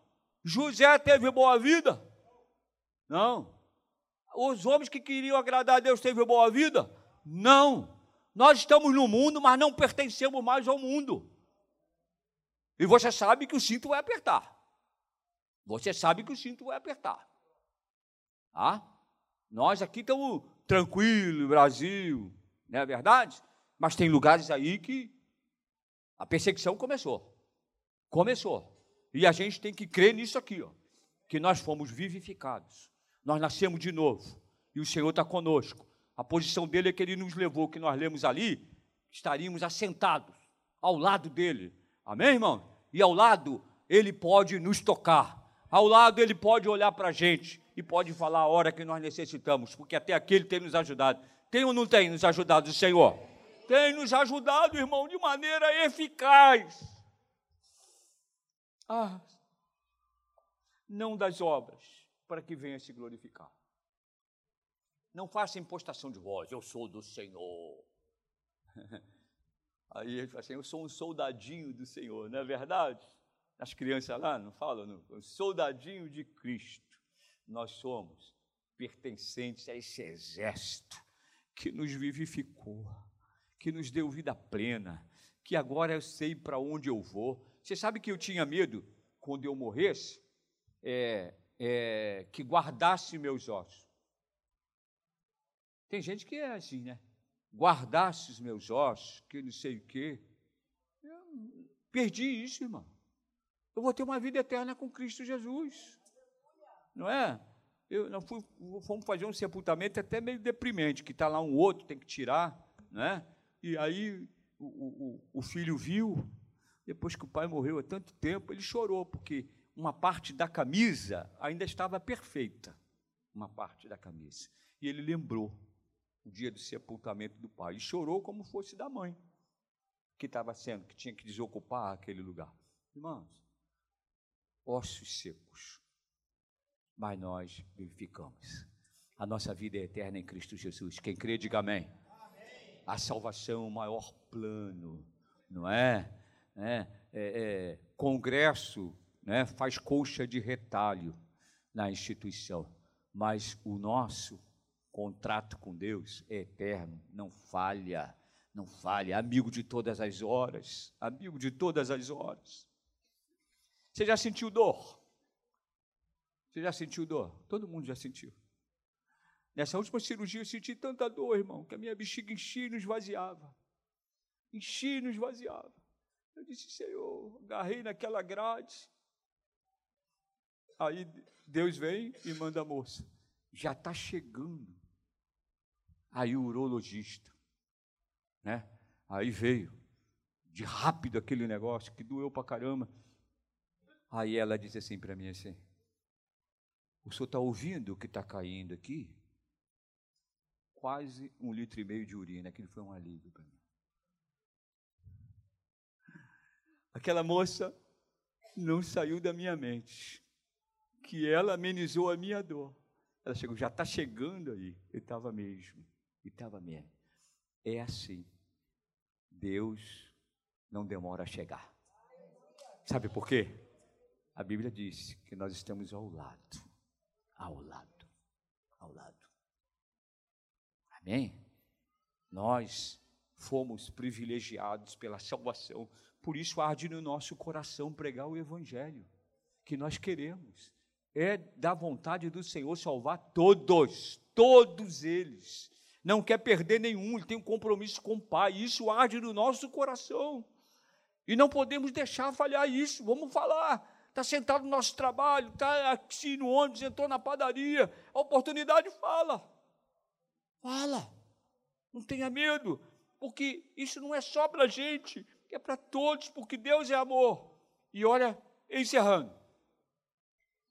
José teve boa vida? Não. Os homens que queriam agradar a Deus teve boa vida? Não. Nós estamos no mundo, mas não pertencemos mais ao mundo. E você sabe que o cinto vai apertar. Você sabe que o cinto vai apertar. Ah? Nós aqui estamos tranquilos, Brasil, não é verdade? Mas tem lugares aí que a perseguição começou. Começou. E a gente tem que crer nisso aqui, ó, que nós fomos vivificados. Nós nascemos de novo. E o Senhor está conosco. A posição dele é que ele nos levou, que nós lemos ali, estaríamos assentados ao lado dele. Amém, irmão? E ao lado, ele pode nos tocar. Ao lado, ele pode olhar para a gente e pode falar a hora que nós necessitamos, porque até aqui ele tem nos ajudado. Tem ou não tem nos ajudado o Senhor? Tem nos ajudado, irmão, de maneira eficaz. Ah, não das obras, para que venha se glorificar. Não faça impostação de voz, eu sou do Senhor. Aí ele fala assim, eu sou um soldadinho do Senhor, não é verdade? As crianças lá não falam, não? soldadinho de Cristo. Nós somos pertencentes a esse exército que nos vivificou que nos deu vida plena, que agora eu sei para onde eu vou. Você sabe que eu tinha medo, quando eu morresse, é, é, que guardasse meus ossos. Tem gente que é assim, né? Guardasse os meus ossos, que não sei o quê. Eu perdi isso, irmão. Eu vou ter uma vida eterna com Cristo Jesus. Não é? Eu não fui, fomos fazer um sepultamento até meio deprimente, que está lá um outro, tem que tirar, né? E aí o, o, o filho viu, depois que o pai morreu há tanto tempo, ele chorou, porque uma parte da camisa ainda estava perfeita, uma parte da camisa. E ele lembrou o dia do sepultamento do pai e chorou como fosse da mãe, que estava sendo, que tinha que desocupar aquele lugar. Irmãos, ossos secos, mas nós vivificamos. A nossa vida é eterna em Cristo Jesus. Quem crê, diga amém a salvação o maior plano, não é? é, é, é congresso né, faz colcha de retalho na instituição, mas o nosso contrato com Deus é eterno, não falha, não falha, amigo de todas as horas, amigo de todas as horas. Você já sentiu dor? Você já sentiu dor? Todo mundo já sentiu. Nessa última cirurgia eu senti tanta dor, irmão, que a minha bexiga enchia e não esvaziava. Enchia e não esvaziava. Eu disse, Senhor, agarrei naquela grade. Aí Deus vem e manda a moça. Já está chegando. Aí o urologista, né? Aí veio de rápido aquele negócio que doeu para caramba. Aí ela disse assim para mim assim: O senhor está ouvindo o que está caindo aqui? Quase um litro e meio de urina. Aquilo foi um alívio para mim. Aquela moça não saiu da minha mente, que ela amenizou a minha dor. Ela chegou, já está chegando aí. E estava mesmo, e estava mesmo. É assim. Deus não demora a chegar. Sabe por quê? A Bíblia diz que nós estamos ao lado, ao lado, ao lado. Amém? Nós fomos privilegiados pela salvação, por isso arde no nosso coração pregar o Evangelho, que nós queremos. É da vontade do Senhor salvar todos, todos eles. Não quer perder nenhum, ele tem um compromisso com o Pai, isso arde no nosso coração. E não podemos deixar falhar isso, vamos falar. Está sentado no nosso trabalho, está aqui no ônibus, entrou na padaria, a oportunidade fala. Fala. Não tenha medo, porque isso não é só para a gente, é para todos, porque Deus é amor. E olha, encerrando.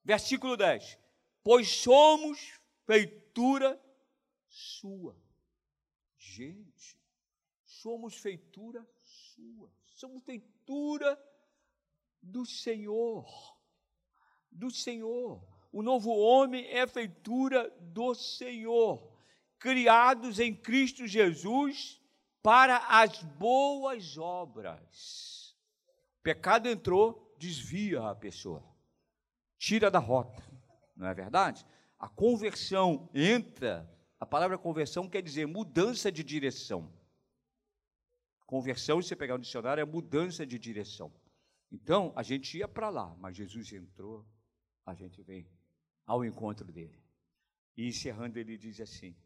Versículo 10. Pois somos feitura sua. Gente, somos feitura sua. Somos feitura do Senhor. Do Senhor. O novo homem é feitura do Senhor criados em Cristo Jesus para as boas obras. O pecado entrou, desvia a pessoa, tira da rota, não é verdade? A conversão entra, a palavra conversão quer dizer mudança de direção. Conversão, se você pegar um dicionário, é mudança de direção. Então, a gente ia para lá, mas Jesus entrou, a gente vem ao encontro dele. E encerrando, ele diz assim: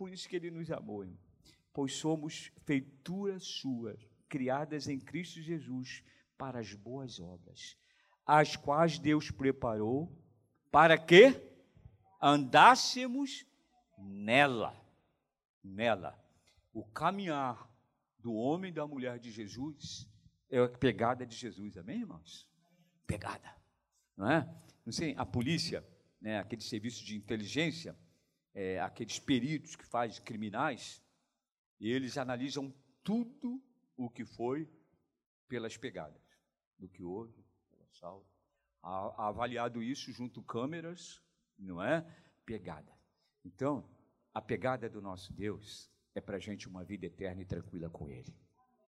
Por isso que ele nos amou, irmão. pois somos feituras suas, criadas em Cristo Jesus para as boas obras, as quais Deus preparou para que andássemos nela. Nela. O caminhar do homem e da mulher de Jesus é a pegada de Jesus, amém, irmãos? Pegada, não é? Não sei, a polícia, né, aquele serviço de inteligência, é, aqueles peritos que fazem criminais, eles analisam tudo o que foi pelas pegadas, do que houve, pelo assalto. avaliado isso junto câmeras, não é? Pegada. Então, a pegada do nosso Deus é para a gente uma vida eterna e tranquila com Ele.